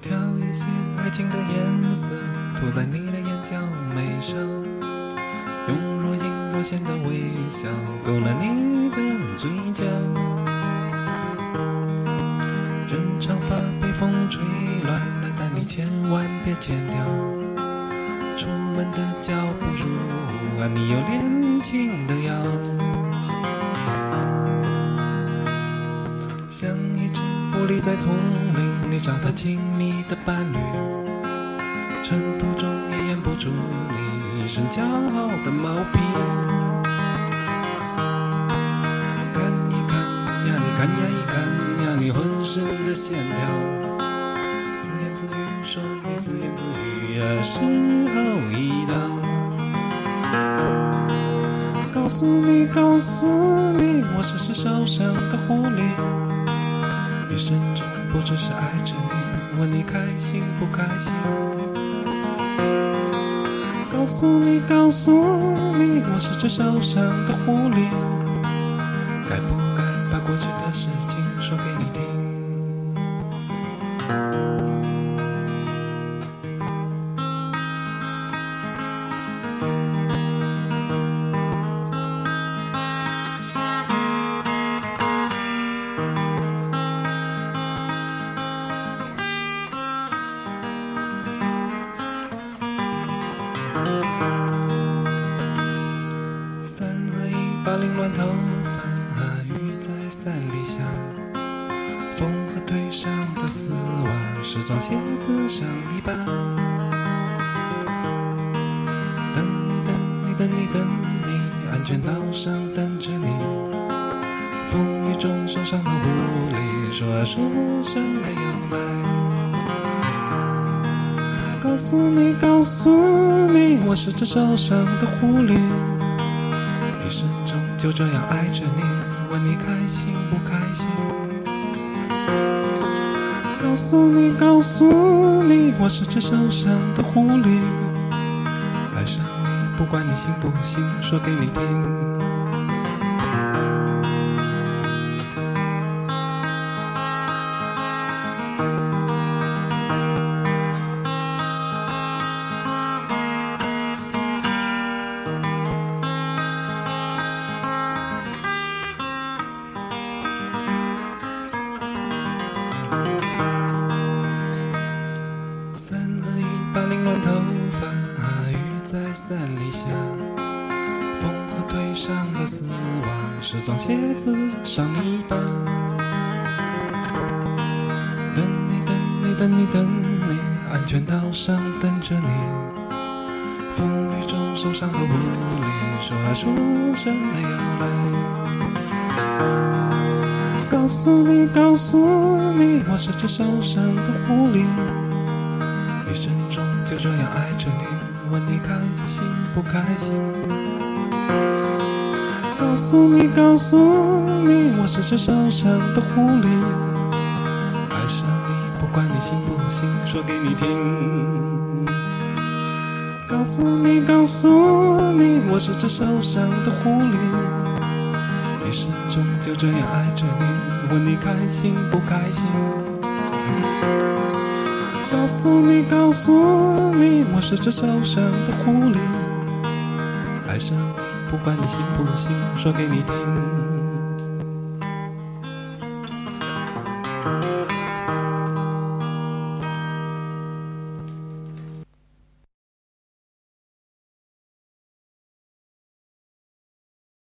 调一些爱情的颜色，涂在你的眼角眉梢，用若隐若现的微笑勾勒你的嘴角。任长发被风吹乱了，但你千万别剪掉。出门的脚步如啊，你有年轻的腰。在丛林里找到亲密的伴侣，尘土中也掩不住你一身骄傲的毛皮。看一看呀，你看呀一看呀，你浑身的线条，自言自语说你自言自语呀，时候已到。告诉你，告诉你，我是只受伤的狐狸。一生中不只是爱着你，问你开心不开心。告诉你，告诉你，我是只受伤的狐狸。该不把凌乱头发雨在伞里下，风和腿上的丝袜，是双鞋子上泥巴。等你等你等你等你，安全岛上等着你。风雨中受伤的狐狸，说啊说声没有来。告诉你，告诉你，我是只受伤的狐狸。就这样爱着你，问你开心不开心？告诉你，告诉你，我是只受伤的狐狸。爱上你，不管你信不信，说给你听。在伞里下，风和腿上的丝袜，是双鞋子上泥巴。等你等你等你等你，安全岛上等着你。风雨中受伤的狐狸，说啊说声没有来。告诉你，告诉你，我是只受伤的狐狸。一生中就这样爱着你，问你开心不开心？告诉你，告诉你，我是只受伤的狐狸。爱上你，不管你信不信，说给你听。告诉你，告诉你，我是只受伤的狐狸。一生中就这样爱着你，问你开心不开心？告诉你，告诉你，我是只受伤的狐狸。爱上你，不管你信不信，说给你听。